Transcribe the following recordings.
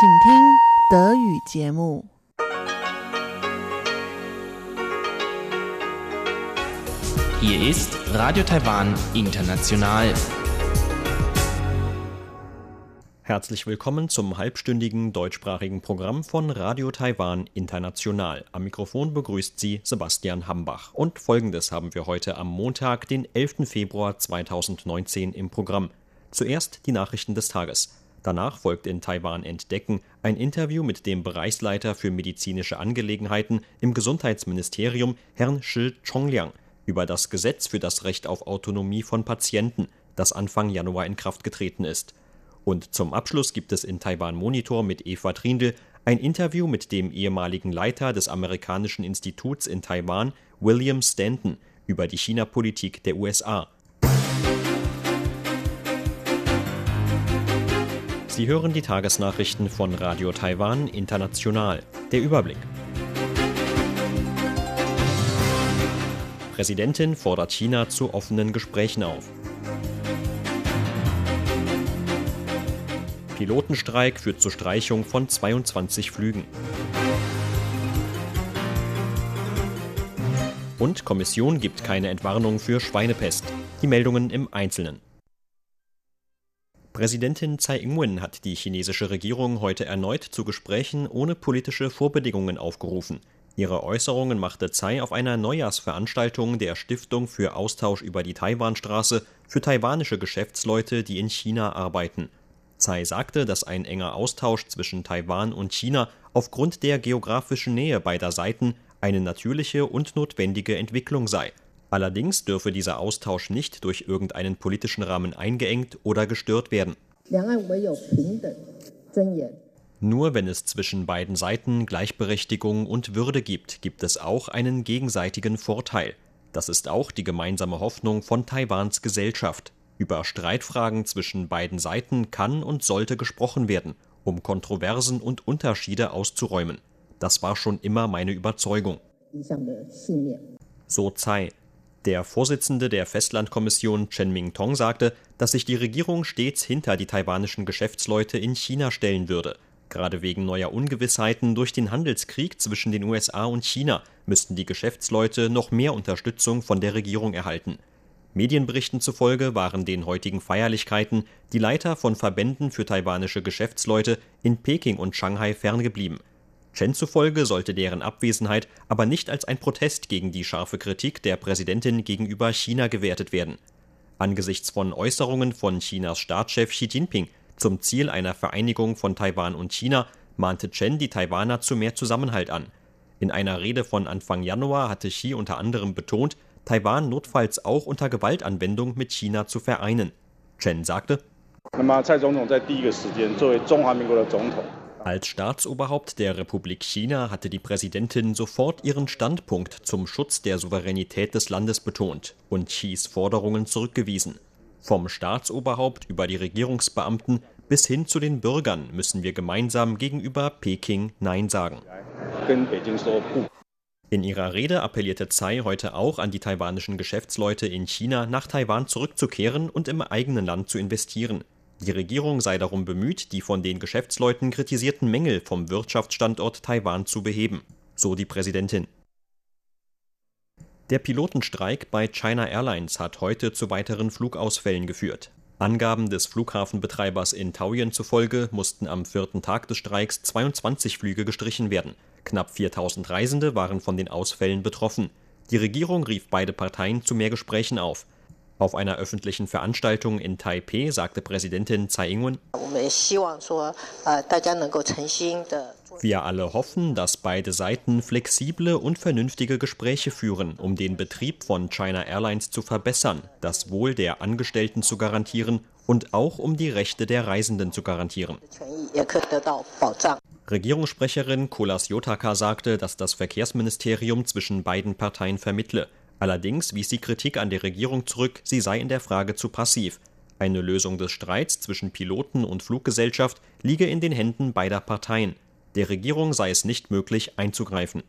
请听德语节目。 Hier ist Radio Taiwan International. Herzlich willkommen zum halbstündigen deutschsprachigen Programm von Radio Taiwan International. Am Mikrofon begrüßt Sie Sebastian Hambach. Und folgendes haben wir heute am Montag, den 11. Februar 2019 im Programm. Zuerst die Nachrichten des Tages. Danach folgt in Taiwan Entdecken ein Interview mit dem Bereichsleiter für medizinische Angelegenheiten im Gesundheitsministerium, Herrn Shi Chongliang, über das Gesetz für das Recht auf Autonomie von Patienten, das Anfang Januar in Kraft getreten ist. Und zum Abschluss gibt es in Taiwan Monitor mit Eva Trindl ein Interview mit dem ehemaligen Leiter des amerikanischen Instituts in Taiwan, William Stanton, über die China-Politik der USA. Sie hören die Tagesnachrichten von Radio Taiwan International. Der Überblick. Präsidentin fordert China zu offenen Gesprächen auf. Pilotenstreik führt zur Streichung von 22 Flügen. Und Kommission gibt keine Entwarnung für Schweinepest. Die Meldungen im Einzelnen. Präsidentin Tsai Ing-wen hat die chinesische Regierung heute erneut zu Gesprächen ohne politische Vorbedingungen aufgerufen. Ihre Äußerungen machte Tsai auf einer Neujahrsveranstaltung der Stiftung für Austausch über die Taiwanstraße für taiwanische Geschäftsleute, die in China arbeiten. Tsai sagte, dass ein enger Austausch zwischen Taiwan und China aufgrund der geografischen Nähe beider Seiten eine natürliche und notwendige Entwicklung sei. Allerdings dürfe dieser Austausch nicht durch irgendeinen politischen Rahmen eingeengt oder gestört werden. Nur wenn es zwischen beiden Seiten Gleichberechtigung und Würde gibt, gibt es auch einen gegenseitigen Vorteil. Das ist auch die gemeinsame Hoffnung von Taiwans Gesellschaft. Über Streitfragen zwischen beiden Seiten kann und sollte gesprochen werden, um Kontroversen und Unterschiede auszuräumen. Das war schon immer meine Überzeugung. So Tsai. Der Vorsitzende der Festlandkommission Chen Ming-Tong sagte, dass sich die Regierung stets hinter die taiwanischen Geschäftsleute in China stellen würde. Gerade wegen neuer Ungewissheiten durch den Handelskrieg zwischen den USA und China müssten die Geschäftsleute noch mehr Unterstützung von der Regierung erhalten. Medienberichten zufolge waren den heutigen Feierlichkeiten die Leiter von Verbänden für taiwanische Geschäftsleute in Peking und Shanghai ferngeblieben. Chen zufolge sollte deren Abwesenheit aber nicht als ein Protest gegen die scharfe Kritik der Präsidentin gegenüber China gewertet werden. Angesichts von Äußerungen von Chinas Staatschef Xi Jinping zum Ziel einer Vereinigung von Taiwan und China mahnte Chen die Taiwaner zu mehr Zusammenhalt an. In einer Rede von Anfang Januar hatte Xi unter anderem betont, Taiwan notfalls auch unter Gewaltanwendung mit China zu vereinen. Chen sagte, als Staatsoberhaupt der Republik China hatte die Präsidentin sofort ihren Standpunkt zum Schutz der Souveränität des Landes betont und Xis Forderungen zurückgewiesen. Vom Staatsoberhaupt über die Regierungsbeamten bis hin zu den Bürgern müssen wir gemeinsam gegenüber Peking Nein sagen. In ihrer Rede appellierte Tsai heute auch an die taiwanischen Geschäftsleute in China, nach Taiwan zurückzukehren und im eigenen Land zu investieren. Die Regierung sei darum bemüht, die von den Geschäftsleuten kritisierten Mängel vom Wirtschaftsstandort Taiwan zu beheben, so die Präsidentin. Der Pilotenstreik bei China Airlines hat heute zu weiteren Flugausfällen geführt. Angaben des Flughafenbetreibers in Taoyuan zufolge mussten am vierten Tag des Streiks 22 Flüge gestrichen werden. Knapp 4000 Reisende waren von den Ausfällen betroffen. Die Regierung rief beide Parteien zu mehr Gesprächen auf. Auf einer öffentlichen Veranstaltung in Taipeh sagte Präsidentin Tsai Ing-wen, wir alle hoffen, dass beide Seiten flexible und vernünftige Gespräche führen, um den Betrieb von China Airlines zu verbessern, das Wohl der Angestellten zu garantieren und auch um die Rechte der Reisenden zu garantieren. Regierungssprecherin Kolas Yotaka sagte, dass das Verkehrsministerium zwischen beiden Parteien vermittle. Allerdings wies sie Kritik an der Regierung zurück, sie sei in der Frage zu passiv. Eine Lösung des Streits zwischen Piloten und Fluggesellschaft liege in den Händen beider Parteien. Der Regierung sei es nicht möglich, einzugreifen.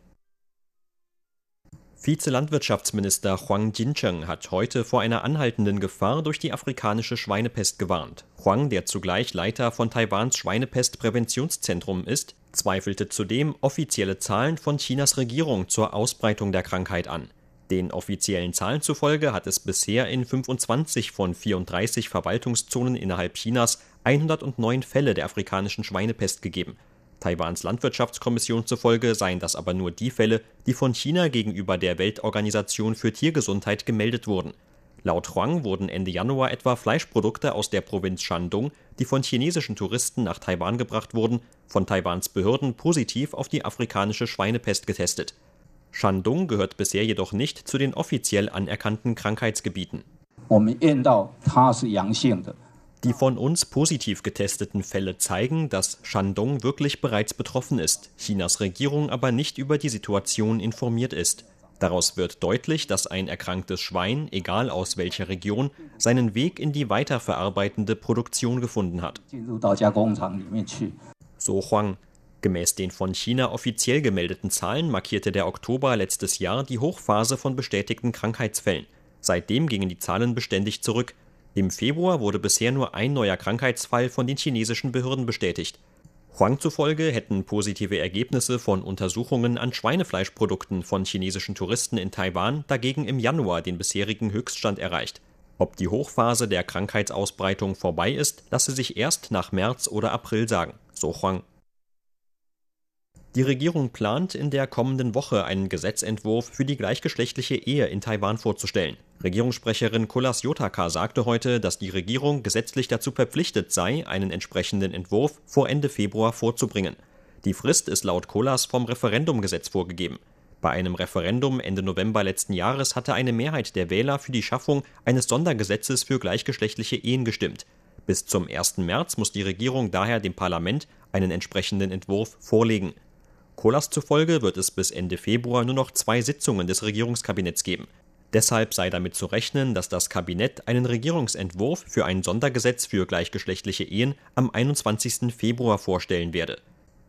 Vize-Landwirtschaftsminister Huang Jincheng hat heute vor einer anhaltenden Gefahr durch die afrikanische Schweinepest gewarnt. Huang, der zugleich Leiter von Taiwans Schweinepest-Präventionszentrum ist, zweifelte zudem offizielle Zahlen von Chinas Regierung zur Ausbreitung der Krankheit an. Den offiziellen Zahlen zufolge hat es bisher in 25 von 34 Verwaltungszonen innerhalb Chinas 109 Fälle der afrikanischen Schweinepest gegeben. Taiwans Landwirtschaftskommission zufolge seien das aber nur die Fälle, die von China gegenüber der Weltorganisation für Tiergesundheit gemeldet wurden. Laut Huang wurden Ende Januar etwa Fleischprodukte aus der Provinz Shandong, die von chinesischen Touristen nach Taiwan gebracht wurden, von Taiwans Behörden positiv auf die afrikanische Schweinepest getestet. Shandong gehört bisher jedoch nicht zu den offiziell anerkannten Krankheitsgebieten. Die von uns positiv getesteten Fälle zeigen, dass Shandong wirklich bereits betroffen ist, Chinas Regierung aber nicht über die Situation informiert ist. Daraus wird deutlich, dass ein erkranktes Schwein, egal aus welcher Region, seinen Weg in die weiterverarbeitende Produktion gefunden hat. So Huang. Gemäß den von China offiziell gemeldeten Zahlen markierte der Oktober letztes Jahr die Hochphase von bestätigten Krankheitsfällen. Seitdem gingen die Zahlen beständig zurück. Im Februar wurde bisher nur ein neuer Krankheitsfall von den chinesischen Behörden bestätigt. Huang zufolge hätten positive Ergebnisse von Untersuchungen an Schweinefleischprodukten von chinesischen Touristen in Taiwan dagegen im Januar den bisherigen Höchststand erreicht. Ob die Hochphase der Krankheitsausbreitung vorbei ist, lasse sich erst nach März oder April sagen, so Huang. Die Regierung plant, in der kommenden Woche einen Gesetzentwurf für die gleichgeschlechtliche Ehe in Taiwan vorzustellen. Regierungssprecherin Kolas Yotaka sagte heute, dass die Regierung gesetzlich dazu verpflichtet sei, einen entsprechenden Entwurf vor Ende Februar vorzubringen. Die Frist ist laut Kolas vom Referendumgesetz vorgegeben. Bei einem Referendum Ende November letzten Jahres hatte eine Mehrheit der Wähler für die Schaffung eines Sondergesetzes für gleichgeschlechtliche Ehen gestimmt. Bis zum 1. März muss die Regierung daher dem Parlament einen entsprechenden Entwurf vorlegen. Kolas zufolge wird es bis Ende Februar nur noch zwei Sitzungen des Regierungskabinetts geben. Deshalb sei damit zu rechnen, dass das Kabinett einen Regierungsentwurf für ein Sondergesetz für gleichgeschlechtliche Ehen am 21. Februar vorstellen werde.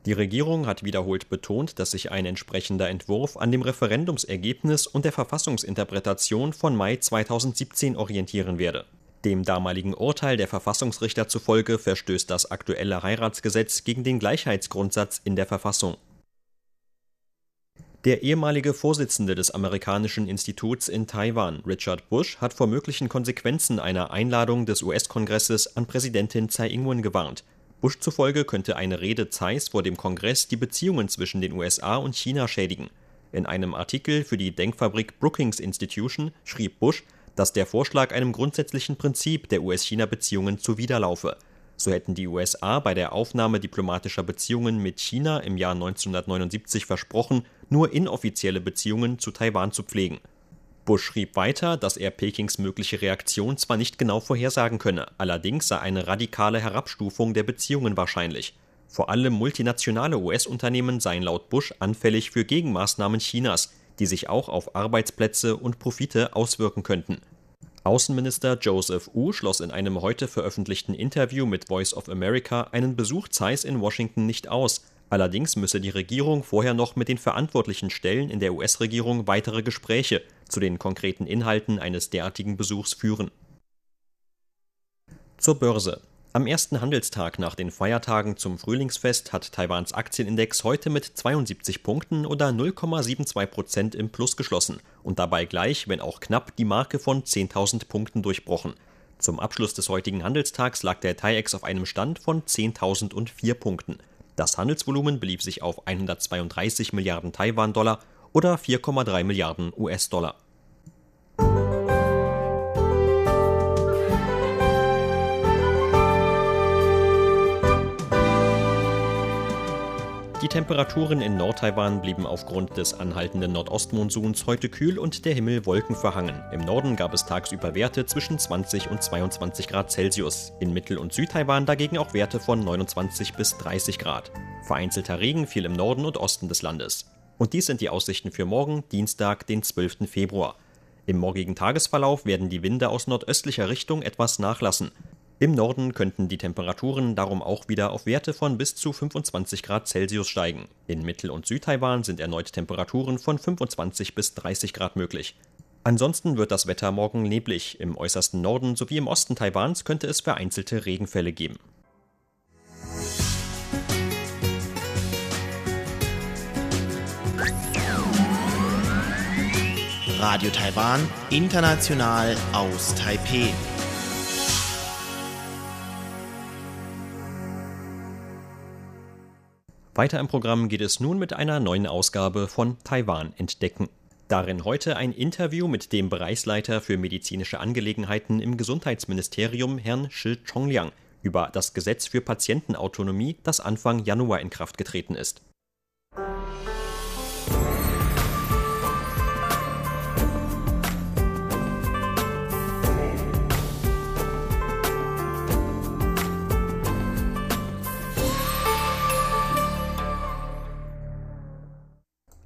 Die Regierung hat wiederholt betont, dass sich ein entsprechender Entwurf an dem Referendumsergebnis und der Verfassungsinterpretation von Mai 2017 orientieren werde. Dem damaligen Urteil der Verfassungsrichter zufolge verstößt das aktuelle Heiratsgesetz gegen den Gleichheitsgrundsatz in der Verfassung. Der ehemalige Vorsitzende des amerikanischen Instituts in Taiwan, Richard Bush, hat vor möglichen Konsequenzen einer Einladung des US-Kongresses an Präsidentin Tsai Ing-wen gewarnt. Bush zufolge könnte eine Rede Tsais vor dem Kongress die Beziehungen zwischen den USA und China schädigen. In einem Artikel für die Denkfabrik Brookings Institution schrieb Bush, dass der Vorschlag einem grundsätzlichen Prinzip der US-China-Beziehungen zuwiderlaufe. So hätten die USA bei der Aufnahme diplomatischer Beziehungen mit China im Jahr 1979 versprochen, nur inoffizielle Beziehungen zu Taiwan zu pflegen. Bush schrieb weiter, dass er Pekings mögliche Reaktion zwar nicht genau vorhersagen könne, allerdings sei eine radikale Herabstufung der Beziehungen wahrscheinlich. Vor allem multinationale US-Unternehmen seien laut Bush anfällig für Gegenmaßnahmen Chinas, die sich auch auf Arbeitsplätze und Profite auswirken könnten. Außenminister Joseph Wu schloss in einem heute veröffentlichten Interview mit Voice of America einen Besuch Zeiss in Washington nicht aus. Allerdings müsse die Regierung vorher noch mit den verantwortlichen Stellen in der US-Regierung weitere Gespräche zu den konkreten Inhalten eines derartigen Besuchs führen. Zur Börse. Am ersten Handelstag nach den Feiertagen zum Frühlingsfest hat Taiwans Aktienindex heute mit 72 Punkten oder 0,72 Prozent im Plus geschlossen und dabei gleich, wenn auch knapp, die Marke von 10.000 Punkten durchbrochen. Zum Abschluss des heutigen Handelstags lag der TAIEX auf einem Stand von 10.004 Punkten. Das Handelsvolumen belief sich auf 132 Milliarden Taiwan-Dollar oder 4,3 Milliarden US-Dollar. Die Temperaturen in Nordtaiwan blieben aufgrund des anhaltenden Nordostmonsuns heute kühl und der Himmel wolkenverhangen. Im Norden gab es tagsüber Werte zwischen 20 und 22 Grad Celsius. In Mittel- und Südtaiwan dagegen auch Werte von 29 bis 30 Grad. Vereinzelter Regen fiel im Norden und Osten des Landes. Und dies sind die Aussichten für morgen, Dienstag, den 12. Februar. Im morgigen Tagesverlauf werden die Winde aus nordöstlicher Richtung etwas nachlassen. Im Norden könnten die Temperaturen darum auch wieder auf Werte von bis zu 25 Grad Celsius steigen. In Mittel- und Südtaiwan sind erneut Temperaturen von 25 bis 30 Grad möglich. Ansonsten wird das Wetter morgen neblig. Im äußersten Norden sowie im Osten Taiwans könnte es vereinzelte Regenfälle geben. Radio Taiwan, international aus Taipeh. Weiter im Programm geht es nun mit einer neuen Ausgabe von Taiwan entdecken. Darin heute ein Interview mit dem Bereichsleiter für medizinische Angelegenheiten im Gesundheitsministerium, Herrn Shi Chongliang, über das Gesetz für Patientenautonomie, das Anfang Januar in Kraft getreten ist.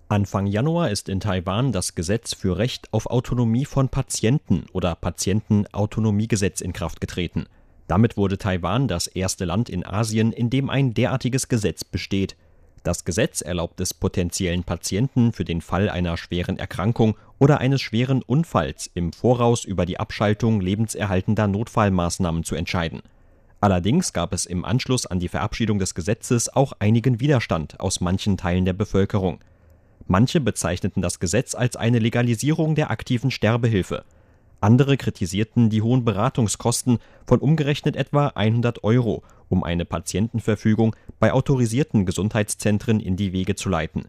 Anfang Januar ist in Taiwan das Gesetz für Recht auf Autonomie von Patienten oder Patientenautonomiegesetz in Kraft getreten. Damit wurde Taiwan das erste Land in Asien, in dem ein derartiges Gesetz besteht. Das Gesetz erlaubt es potenziellen Patienten für den Fall einer schweren Erkrankung oder eines schweren Unfalls im Voraus über die Abschaltung lebenserhaltender Notfallmaßnahmen zu entscheiden. Allerdings gab es im Anschluss an die Verabschiedung des Gesetzes auch einigen Widerstand aus manchen Teilen der Bevölkerung. Manche bezeichneten das Gesetz als eine Legalisierung der aktiven Sterbehilfe. Andere kritisierten die hohen Beratungskosten von umgerechnet etwa 100 Euro, um eine Patientenverfügung bei autorisierten Gesundheitszentren in die Wege zu leiten.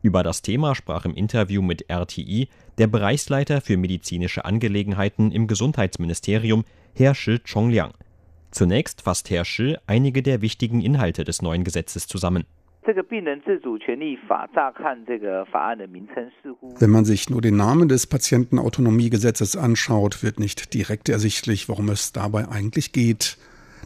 Über das Thema sprach im Interview mit RTI der Bereichsleiter für medizinische Angelegenheiten im Gesundheitsministerium, Herr Shi Chongliang. Zunächst fasst Herr Shi einige der wichtigen Inhalte des neuen Gesetzes zusammen. Wenn man sich nur den Namen des Patientenautonomiegesetzes anschaut, wird nicht direkt ersichtlich, worum es dabei eigentlich geht.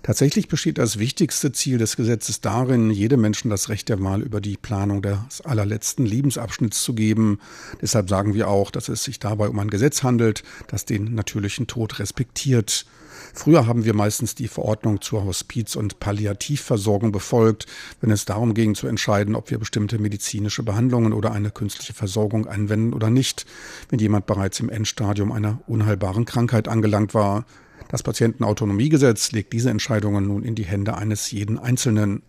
Tatsächlich besteht das wichtigste Ziel des Gesetzes darin, jedem Menschen das Recht der Wahl über die Planung des allerletzten Lebensabschnitts zu geben. Deshalb sagen wir auch, dass es sich dabei um ein Gesetz handelt, das den natürlichen Tod respektiert. Früher haben wir meistens die Verordnung zur Hospiz- und Palliativversorgung befolgt, wenn es darum ging zu entscheiden, ob wir bestimmte medizinische Behandlungen oder eine künstliche Versorgung anwenden oder nicht, wenn jemand bereits im Endstadium einer unheilbaren Krankheit angelangt war. Das Patientenautonomiegesetz legt diese Entscheidungen nun in die Hände eines jeden Einzelnen.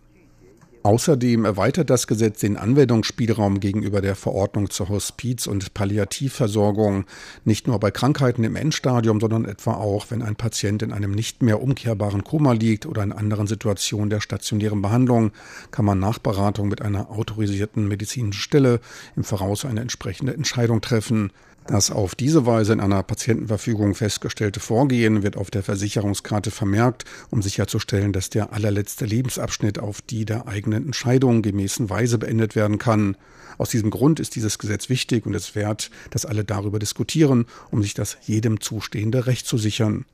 Außerdem erweitert das Gesetz den Anwendungsspielraum gegenüber der Verordnung zur Hospiz- und Palliativversorgung nicht nur bei Krankheiten im Endstadium, sondern etwa auch, wenn ein Patient in einem nicht mehr umkehrbaren Koma liegt oder in anderen Situationen der stationären Behandlung, kann man nach Beratung mit einer autorisierten medizinischen Stelle im Voraus eine entsprechende Entscheidung treffen. Das auf diese Weise in einer Patientenverfügung festgestellte Vorgehen wird auf der Versicherungskarte vermerkt, um sicherzustellen, dass der allerletzte Lebensabschnitt auf die der eigenen Entscheidung gemäßen Weise beendet werden kann. Aus diesem Grund ist dieses Gesetz wichtig und es wert, dass alle darüber diskutieren, um sich das jedem zustehende Recht zu sichern.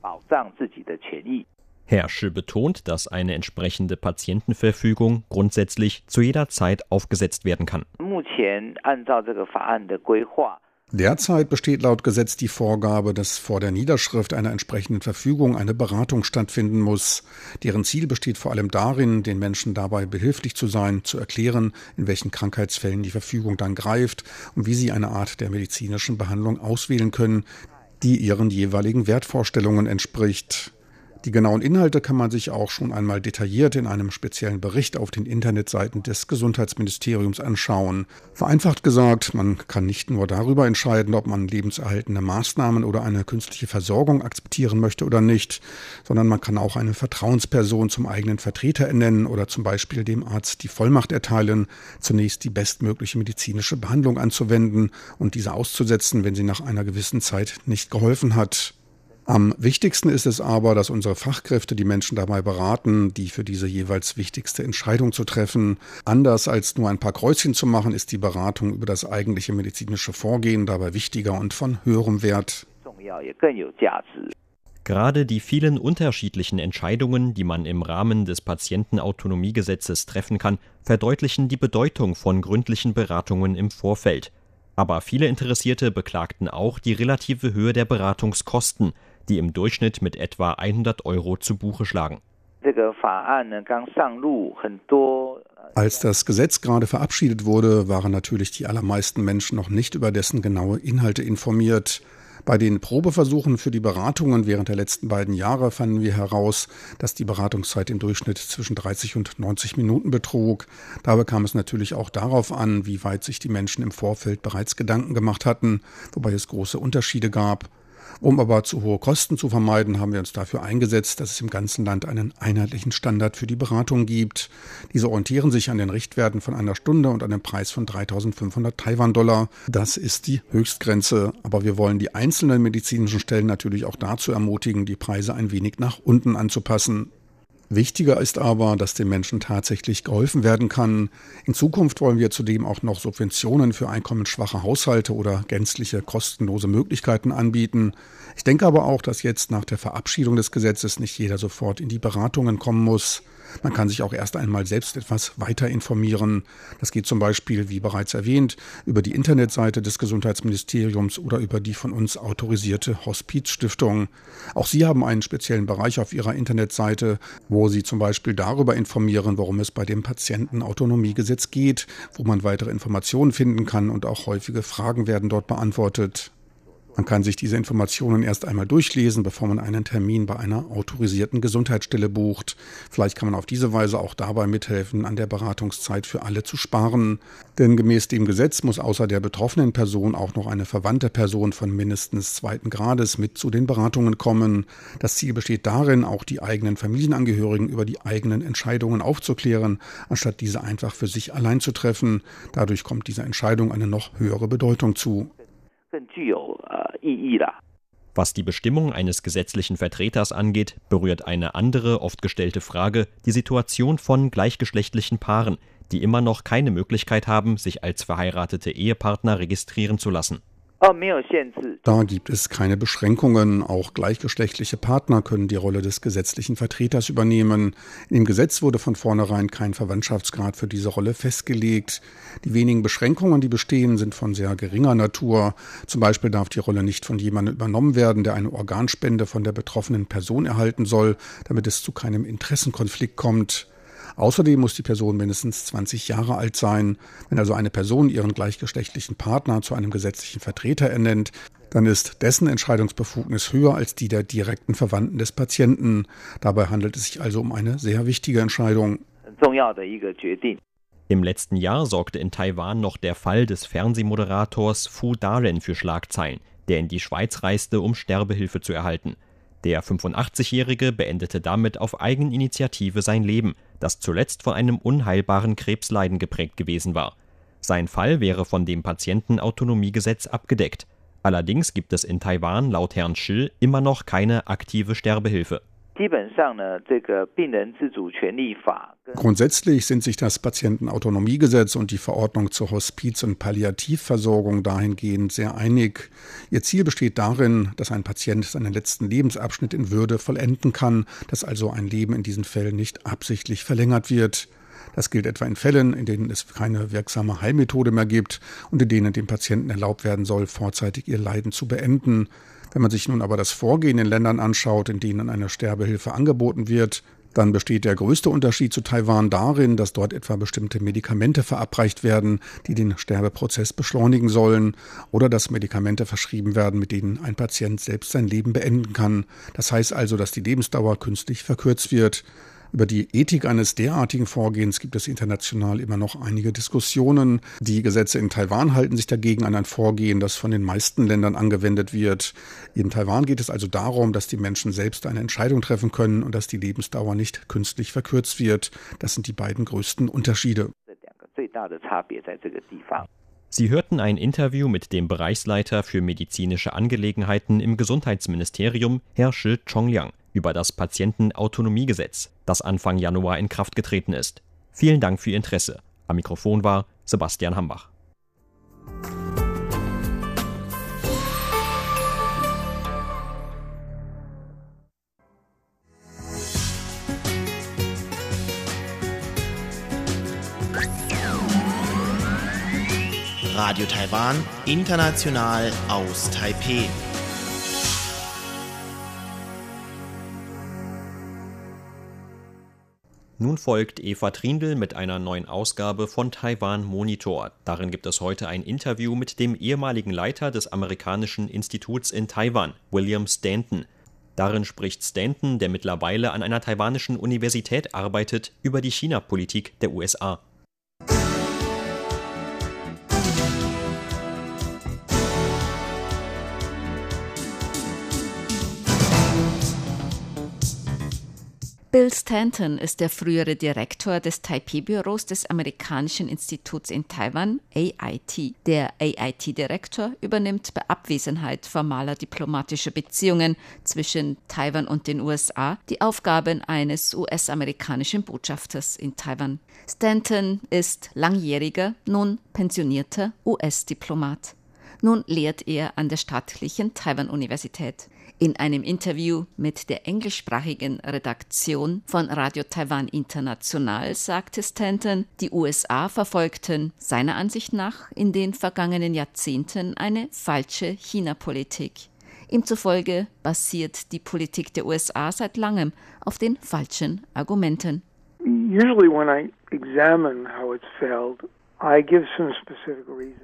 Herr Sche betont, dass eine entsprechende Patientenverfügung grundsätzlich zu jeder Zeit aufgesetzt werden kann. Derzeit besteht laut Gesetz die Vorgabe, dass vor der Niederschrift einer entsprechenden Verfügung eine Beratung stattfinden muss. Deren Ziel besteht vor allem darin, den Menschen dabei behilflich zu sein, zu erklären, in welchen Krankheitsfällen die Verfügung dann greift und wie sie eine Art der medizinischen Behandlung auswählen können, die ihren jeweiligen Wertvorstellungen entspricht. Die genauen Inhalte kann man sich auch schon einmal detailliert in einem speziellen Bericht auf den Internetseiten des Gesundheitsministeriums anschauen. Vereinfacht gesagt, man kann nicht nur darüber entscheiden, ob man lebenserhaltende Maßnahmen oder eine künstliche Versorgung akzeptieren möchte oder nicht, sondern man kann auch eine Vertrauensperson zum eigenen Vertreter ernennen oder zum Beispiel dem Arzt die Vollmacht erteilen, zunächst die bestmögliche medizinische Behandlung anzuwenden und diese auszusetzen, wenn sie nach einer gewissen Zeit nicht geholfen hat. Am wichtigsten ist es aber, dass unsere Fachkräfte die Menschen dabei beraten, die für diese jeweils wichtigste Entscheidung zu treffen. Anders als nur ein paar Kreuzchen zu machen, ist die Beratung über das eigentliche medizinische Vorgehen dabei wichtiger und von höherem Wert. Gerade die vielen unterschiedlichen Entscheidungen, die man im Rahmen des Patientenautonomiegesetzes treffen kann, verdeutlichen die Bedeutung von gründlichen Beratungen im Vorfeld. Aber viele Interessierte beklagten auch die relative Höhe der Beratungskosten, die im Durchschnitt mit etwa 100 Euro zu Buche schlagen. Als das Gesetz gerade verabschiedet wurde, waren natürlich die allermeisten Menschen noch nicht über dessen genaue Inhalte informiert. Bei den Probeversuchen für die Beratungen während der letzten beiden Jahre fanden wir heraus, dass die Beratungszeit im Durchschnitt zwischen 30 und 90 Minuten betrug. Dabei kam es natürlich auch darauf an, wie weit sich die Menschen im Vorfeld bereits Gedanken gemacht hatten, wobei es große Unterschiede gab. Um aber zu hohe Kosten zu vermeiden, haben wir uns dafür eingesetzt, dass es im ganzen Land einen einheitlichen Standard für die Beratung gibt. Diese orientieren sich an den Richtwerten von einer Stunde und einem Preis von 3500 Taiwan-Dollar. Das ist die Höchstgrenze. Aber wir wollen die einzelnen medizinischen Stellen natürlich auch dazu ermutigen, die Preise ein wenig nach unten anzupassen. Wichtiger ist aber, dass den Menschen tatsächlich geholfen werden kann. In Zukunft wollen wir zudem auch noch Subventionen für einkommensschwache Haushalte oder gänzliche kostenlose Möglichkeiten anbieten. Ich denke aber auch, dass jetzt nach der Verabschiedung des Gesetzes nicht jeder sofort in die Beratungen kommen muss. Man kann sich auch erst einmal selbst etwas weiter informieren. Das geht zum Beispiel, wie bereits erwähnt, über die Internetseite des Gesundheitsministeriums oder über die von uns autorisierte Hospizstiftung. Auch Sie haben einen speziellen Bereich auf Ihrer Internetseite, wo Sie zum Beispiel darüber informieren, worum es bei dem Patientenautonomiegesetz geht, wo man weitere Informationen finden kann und auch häufige Fragen werden dort beantwortet. Man kann sich diese Informationen erst einmal durchlesen, bevor man einen Termin bei einer autorisierten Gesundheitsstelle bucht. Vielleicht kann man auf diese Weise auch dabei mithelfen, an der Beratungszeit für alle zu sparen. Denn gemäß dem Gesetz muss außer der betroffenen Person auch noch eine verwandte Person von mindestens zweiten Grades mit zu den Beratungen kommen. Das Ziel besteht darin, auch die eigenen Familienangehörigen über die eigenen Entscheidungen aufzuklären, anstatt diese einfach für sich allein zu treffen. Dadurch kommt dieser Entscheidung eine noch höhere Bedeutung zu. Was die Bestimmung eines gesetzlichen Vertreters angeht, berührt eine andere oft gestellte Frage die Situation von gleichgeschlechtlichen Paaren, die immer noch keine Möglichkeit haben, sich als verheiratete Ehepartner registrieren zu lassen. Da gibt es keine Beschränkungen. Auch gleichgeschlechtliche Partner können die Rolle des gesetzlichen Vertreters übernehmen. Im Gesetz wurde von vornherein kein Verwandtschaftsgrad für diese Rolle festgelegt. Die wenigen Beschränkungen, die bestehen, sind von sehr geringer Natur. Zum Beispiel darf die Rolle nicht von jemandem übernommen werden, der eine Organspende von der betroffenen Person erhalten soll, damit es zu keinem Interessenkonflikt kommt. Außerdem muss die Person mindestens 20 Jahre alt sein. Wenn also eine Person ihren gleichgeschlechtlichen Partner zu einem gesetzlichen Vertreter ernennt, dann ist dessen Entscheidungsbefugnis höher als die der direkten Verwandten des Patienten. Dabei handelt es sich also um eine sehr wichtige Entscheidung. Im letzten Jahr sorgte in Taiwan noch der Fall des Fernsehmoderators Fu Daren für Schlagzeilen, der in die Schweiz reiste, um Sterbehilfe zu erhalten. Der 85-Jährige beendete damit auf Eigeninitiative sein Leben, das zuletzt von einem unheilbaren Krebsleiden geprägt gewesen war. Sein Fall wäre von dem Patientenautonomiegesetz abgedeckt. Allerdings gibt es in Taiwan laut Herrn Schill immer noch keine aktive Sterbehilfe. Grundsätzlich sind sich das Patientenautonomiegesetz und die Verordnung zur Hospiz- und Palliativversorgung dahingehend sehr einig. Ihr Ziel besteht darin, dass ein Patient seinen letzten Lebensabschnitt in Würde vollenden kann, dass also ein Leben in diesen Fällen nicht absichtlich verlängert wird. Das gilt etwa in Fällen, in denen es keine wirksame Heilmethode mehr gibt und in denen dem Patienten erlaubt werden soll, vorzeitig ihr Leiden zu beenden. Wenn man sich nun aber das Vorgehen in Ländern anschaut, in denen eine Sterbehilfe angeboten wird, dann besteht der größte Unterschied zu Taiwan darin, dass dort etwa bestimmte Medikamente verabreicht werden, die den Sterbeprozess beschleunigen sollen, oder dass Medikamente verschrieben werden, mit denen ein Patient selbst sein Leben beenden kann. Das heißt also, dass die Lebensdauer künstlich verkürzt wird. Über die Ethik eines derartigen Vorgehens gibt es international immer noch einige Diskussionen. Die Gesetze in Taiwan halten sich dagegen an ein Vorgehen, das von den meisten Ländern angewendet wird. In Taiwan geht es also darum, dass die Menschen selbst eine Entscheidung treffen können und dass die Lebensdauer nicht künstlich verkürzt wird. Das sind die beiden größten Unterschiede. Sie hörten ein Interview mit dem Bereichsleiter für medizinische Angelegenheiten im Gesundheitsministerium, Herr Shi Chongliang über das Patientenautonomiegesetz, das Anfang Januar in Kraft getreten ist. Vielen Dank für Ihr Interesse. Am Mikrofon war Sebastian Hambach. Radio Taiwan, international aus Taipeh. Nun folgt Eva Trindl mit einer neuen Ausgabe von Taiwan Monitor. Darin gibt es heute ein Interview mit dem ehemaligen Leiter des amerikanischen Instituts in Taiwan, William Stanton. Darin spricht Stanton, der mittlerweile an einer taiwanischen Universität arbeitet, über die China-Politik der USA. Bill Stanton ist der frühere Direktor des Taipei-Büros des Amerikanischen Instituts in Taiwan, AIT. Der AIT-Direktor übernimmt bei Abwesenheit formaler diplomatischer Beziehungen zwischen Taiwan und den USA die Aufgaben eines US-amerikanischen Botschafters in Taiwan. Stanton ist langjähriger, nun pensionierter US-Diplomat. Nun lehrt er an der staatlichen Taiwan-Universität. In einem Interview mit der englischsprachigen Redaktion von Radio Taiwan International sagte Stanton, die USA verfolgten seiner Ansicht nach in den vergangenen Jahrzehnten eine falsche China-Politik. Ihm zufolge basiert die Politik der USA seit langem auf den falschen Argumenten. Usually when I examine how it's failed,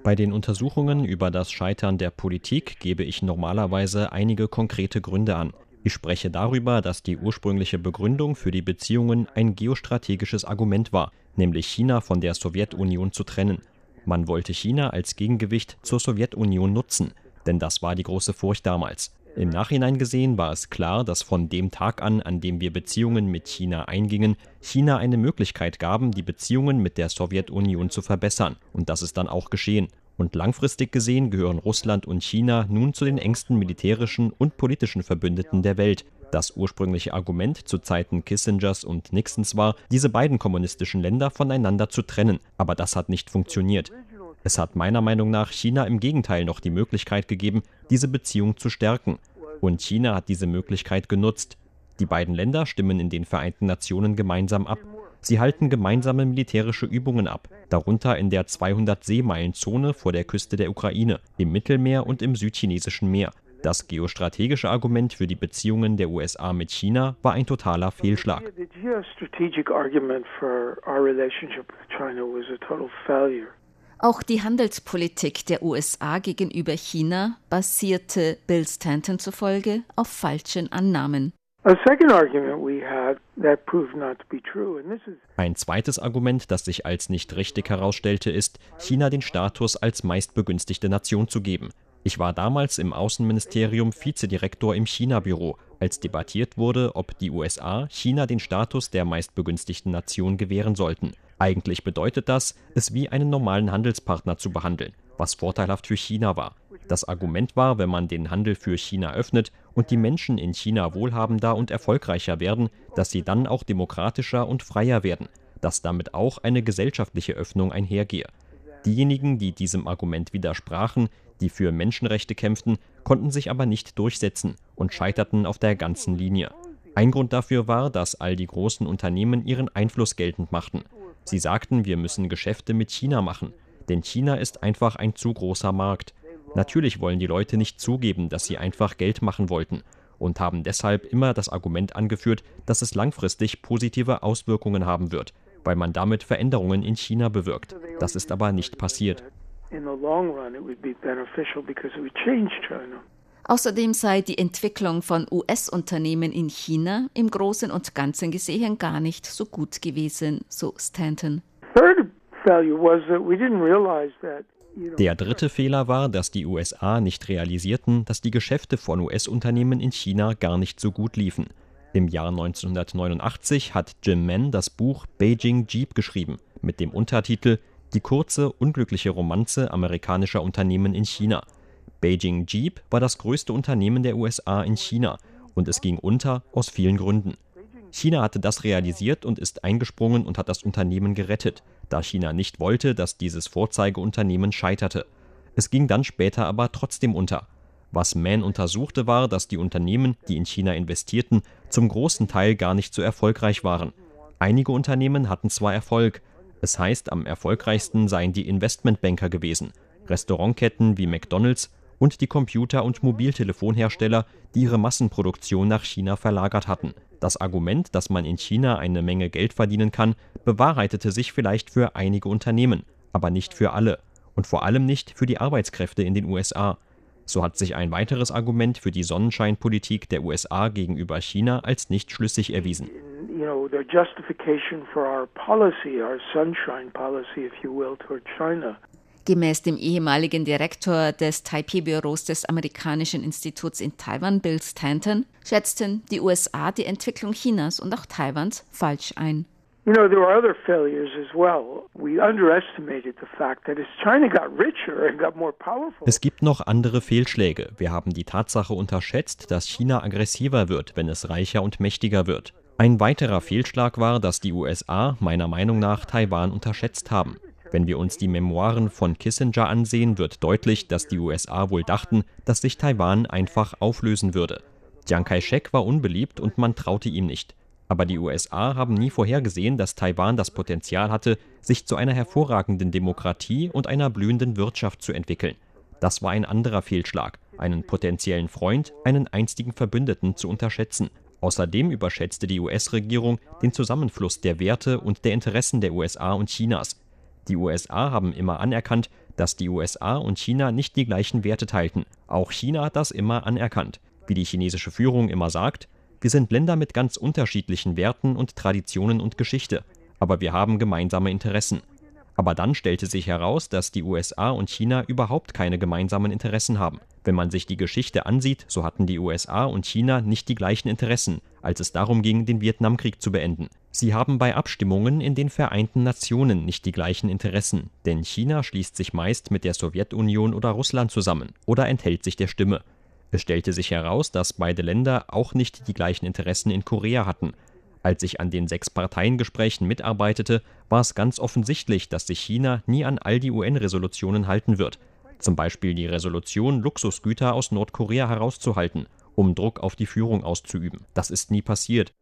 bei den Untersuchungen über das Scheitern der Politik gebe ich normalerweise einige konkrete Gründe an. Ich spreche darüber, dass die ursprüngliche Begründung für die Beziehungen ein geostrategisches Argument war, nämlich China von der Sowjetunion zu trennen. Man wollte China als Gegengewicht zur Sowjetunion nutzen, denn das war die große Furcht damals. Im Nachhinein gesehen war es klar, dass von dem Tag an, an dem wir Beziehungen mit China eingingen, China eine Möglichkeit gaben, die Beziehungen mit der Sowjetunion zu verbessern. Und das ist dann auch geschehen. Und langfristig gesehen gehören Russland und China nun zu den engsten militärischen und politischen Verbündeten der Welt. Das ursprüngliche Argument zu Zeiten Kissingers und Nixons war, diese beiden kommunistischen Länder voneinander zu trennen, aber das hat nicht funktioniert. Es hat meiner Meinung nach China im Gegenteil noch die Möglichkeit gegeben, diese Beziehung zu stärken. Und China hat diese Möglichkeit genutzt. Die beiden Länder stimmen in den Vereinten Nationen gemeinsam ab. Sie halten gemeinsame militärische Übungen ab, darunter in der 200-Seemeilen-Zone vor der Küste der Ukraine, im Mittelmeer und im südchinesischen Meer. Das geostrategische Argument für die Beziehungen der USA mit China war ein totaler Fehlschlag. Auch die Handelspolitik der USA gegenüber China basierte Bill Stanton zufolge auf falschen Annahmen. Ein zweites Argument, das sich als nicht richtig herausstellte, ist, China den Status als meistbegünstigte Nation zu geben. Ich war damals im Außenministerium Vizedirektor im China-Büro, als debattiert wurde, ob die USA China den Status der meistbegünstigten Nation gewähren sollten. Eigentlich bedeutet das, es wie einen normalen Handelspartner zu behandeln, was vorteilhaft für China war. Das Argument war, wenn man den Handel für China öffnet und die Menschen in China wohlhabender und erfolgreicher werden, dass sie dann auch demokratischer und freier werden, dass damit auch eine gesellschaftliche Öffnung einhergehe. Diejenigen, die diesem Argument widersprachen, die für Menschenrechte kämpften, konnten sich aber nicht durchsetzen und scheiterten auf der ganzen Linie. Ein Grund dafür war, dass all die großen Unternehmen ihren Einfluss geltend machten. Sie sagten, wir müssen Geschäfte mit China machen, denn China ist einfach ein zu großer Markt. Natürlich wollen die Leute nicht zugeben, dass sie einfach Geld machen wollten und haben deshalb immer das Argument angeführt, dass es langfristig positive Auswirkungen haben wird, weil man damit Veränderungen in China bewirkt. Das ist aber nicht passiert. Außerdem sei die Entwicklung von US-Unternehmen in China im Großen und Ganzen gesehen gar nicht so gut gewesen, so Stanton. Der dritte Fehler war, dass die USA nicht realisierten, dass die Geschäfte von US-Unternehmen in China gar nicht so gut liefen. Im Jahr 1989 hat Jim Mann das Buch Beijing Jeep geschrieben, mit dem Untertitel Die kurze, unglückliche Romanze amerikanischer Unternehmen in China. Beijing Jeep war das größte Unternehmen der USA in China und es ging unter aus vielen Gründen. China hatte das realisiert und ist eingesprungen und hat das Unternehmen gerettet, da China nicht wollte, dass dieses Vorzeigeunternehmen scheiterte. Es ging dann später aber trotzdem unter. Was Mann untersuchte, war, dass die Unternehmen, die in China investierten, zum großen Teil gar nicht so erfolgreich waren. Einige Unternehmen hatten zwar Erfolg, es heißt, am erfolgreichsten seien die Investmentbanker gewesen, Restaurantketten wie McDonald's und die Computer- und Mobiltelefonhersteller, die ihre Massenproduktion nach China verlagert hatten. Das Argument, dass man in China eine Menge Geld verdienen kann, bewahrheitete sich vielleicht für einige Unternehmen, aber nicht für alle und vor allem nicht für die Arbeitskräfte in den USA. So hat sich ein weiteres Argument für die Sonnenscheinpolitik der USA gegenüber China als nicht schlüssig erwiesen. Justification for our policy, our sunshine policy, if you will, toward China. Gemäß dem ehemaligen Direktor des Taipei-Büros des amerikanischen Instituts in Taiwan, Bill Stanton, schätzten die USA die Entwicklung Chinas und auch Taiwans falsch ein. You know, there were other failures as well. We underestimated the fact that as China got richer and got more powerful. Es gibt noch andere Fehlschläge. Wir haben die Tatsache unterschätzt, dass China aggressiver wird, wenn es reicher und mächtiger wird. Ein weiterer Fehlschlag war, dass die USA meiner Meinung nach Taiwan unterschätzt haben. Wenn wir uns die Memoiren von Kissinger ansehen, wird deutlich, dass die USA wohl dachten, dass sich Taiwan einfach auflösen würde. Chiang Kai-shek war unbeliebt und man traute ihm nicht. Aber die USA haben nie vorhergesehen, dass Taiwan das Potenzial hatte, sich zu einer hervorragenden Demokratie und einer blühenden Wirtschaft zu entwickeln. Das war ein anderer Fehlschlag, einen potenziellen Freund, einen einstigen Verbündeten zu unterschätzen. Außerdem überschätzte die US-Regierung den Zusammenfluss der Werte und der Interessen der USA und Chinas. Die USA haben immer anerkannt, dass die USA und China nicht die gleichen Werte teilten. Auch China hat das immer anerkannt. Wie die chinesische Führung immer sagt, wir sind Länder mit ganz unterschiedlichen Werten und Traditionen und Geschichte, aber wir haben gemeinsame Interessen. Aber dann stellte sich heraus, dass die USA und China überhaupt keine gemeinsamen Interessen haben. Wenn man sich die Geschichte ansieht, so hatten die USA und China nicht die gleichen Interessen, als es darum ging, den Vietnamkrieg zu beenden. Sie haben bei Abstimmungen in den Vereinten Nationen nicht die gleichen Interessen, denn China schließt sich meist mit der Sowjetunion oder Russland zusammen oder enthält sich der Stimme. Es stellte sich heraus, dass beide Länder auch nicht die gleichen Interessen in Korea hatten. Als ich an den Sechs-Parteien-Gesprächen mitarbeitete, war es ganz offensichtlich, dass sich China nie an all die UN-Resolutionen halten wird. Zum Beispiel die Resolution, Luxusgüter aus Nordkorea herauszuhalten, um Druck auf die Führung auszuüben. Das ist nie passiert.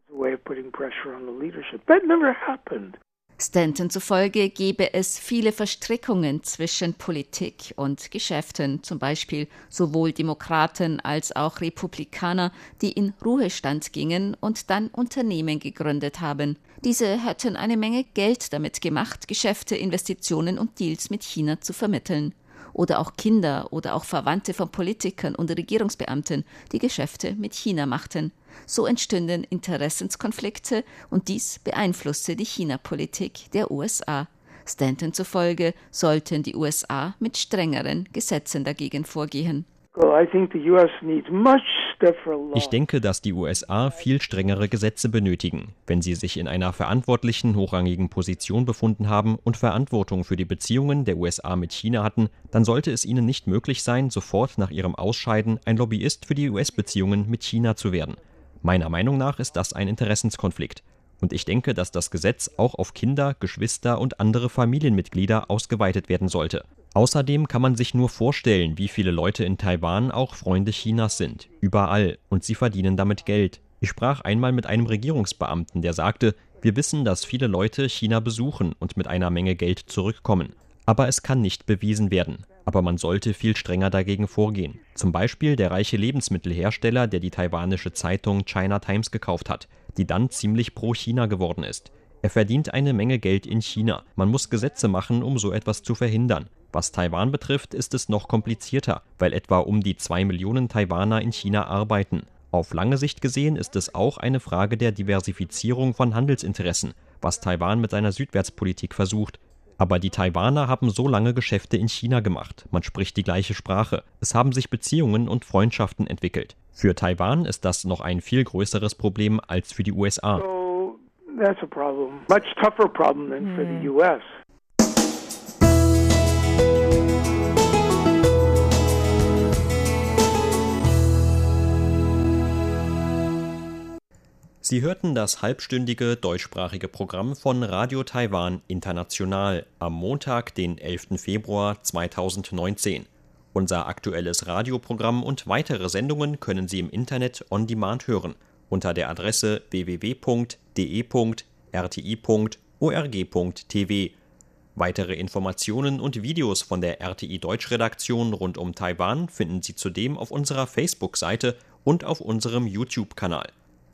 Stanton zufolge gebe es viele Verstrickungen zwischen Politik und Geschäften, zum Beispiel sowohl Demokraten als auch Republikaner, die in Ruhestand gingen und dann Unternehmen gegründet haben. Diese hätten eine Menge Geld damit gemacht, Geschäfte, Investitionen und Deals mit China zu vermitteln oder auch Kinder oder auch Verwandte von Politikern und Regierungsbeamten, die Geschäfte mit China machten. So entstünden Interessenskonflikte und dies beeinflusste die China-Politik der USA. Stanton zufolge sollten die USA mit strengeren Gesetzen dagegen vorgehen. Ich denke, dass die USA viel strengere Gesetze benötigen, wenn sie sich in einer verantwortlichen, hochrangigen Position befunden haben und Verantwortung für die Beziehungen der USA mit China hatten, dann sollte es ihnen nicht möglich sein, sofort nach ihrem Ausscheiden ein Lobbyist für die US-Beziehungen mit China zu werden. Meiner Meinung nach ist das ein Interessenskonflikt. Und ich denke, dass das Gesetz auch auf Kinder, Geschwister und andere Familienmitglieder ausgeweitet werden sollte. Außerdem kann man sich nur vorstellen, wie viele Leute in Taiwan auch Freunde Chinas sind. Überall. Und sie verdienen damit Geld. Ich sprach einmal mit einem Regierungsbeamten, der sagte, wir wissen, dass viele Leute China besuchen und mit einer Menge Geld zurückkommen. Aber es kann nicht bewiesen werden. Aber man sollte viel strenger dagegen vorgehen. Zum Beispiel der reiche Lebensmittelhersteller, der die taiwanische Zeitung China Times gekauft hat, die dann ziemlich pro China geworden ist. Er verdient eine Menge Geld in China. Man muss Gesetze machen, um so etwas zu verhindern. Was Taiwan betrifft, ist es noch komplizierter, weil etwa um die zwei Millionen Taiwaner in China arbeiten. Auf lange Sicht gesehen ist es auch eine Frage der Diversifizierung von Handelsinteressen, was Taiwan mit seiner Südwärtspolitik versucht. Aber die Taiwaner haben so lange Geschäfte in China gemacht, man spricht die gleiche Sprache, es haben sich Beziehungen und Freundschaften entwickelt. Für Taiwan ist das noch ein viel größeres Problem als für die USA. So, that's a problem. Much tougher problem than for the. US. Sie hörten das halbstündige deutschsprachige Programm von Radio Taiwan International am Montag, den 11. Februar 2019. Unser aktuelles Radioprogramm und weitere Sendungen können Sie im Internet on demand hören unter der Adresse www.de.rti.org.tv Weitere Informationen und Videos von der RTI Deutschredaktion rund um Taiwan finden Sie zudem auf unserer Facebook-Seite und auf unserem YouTube-Kanal.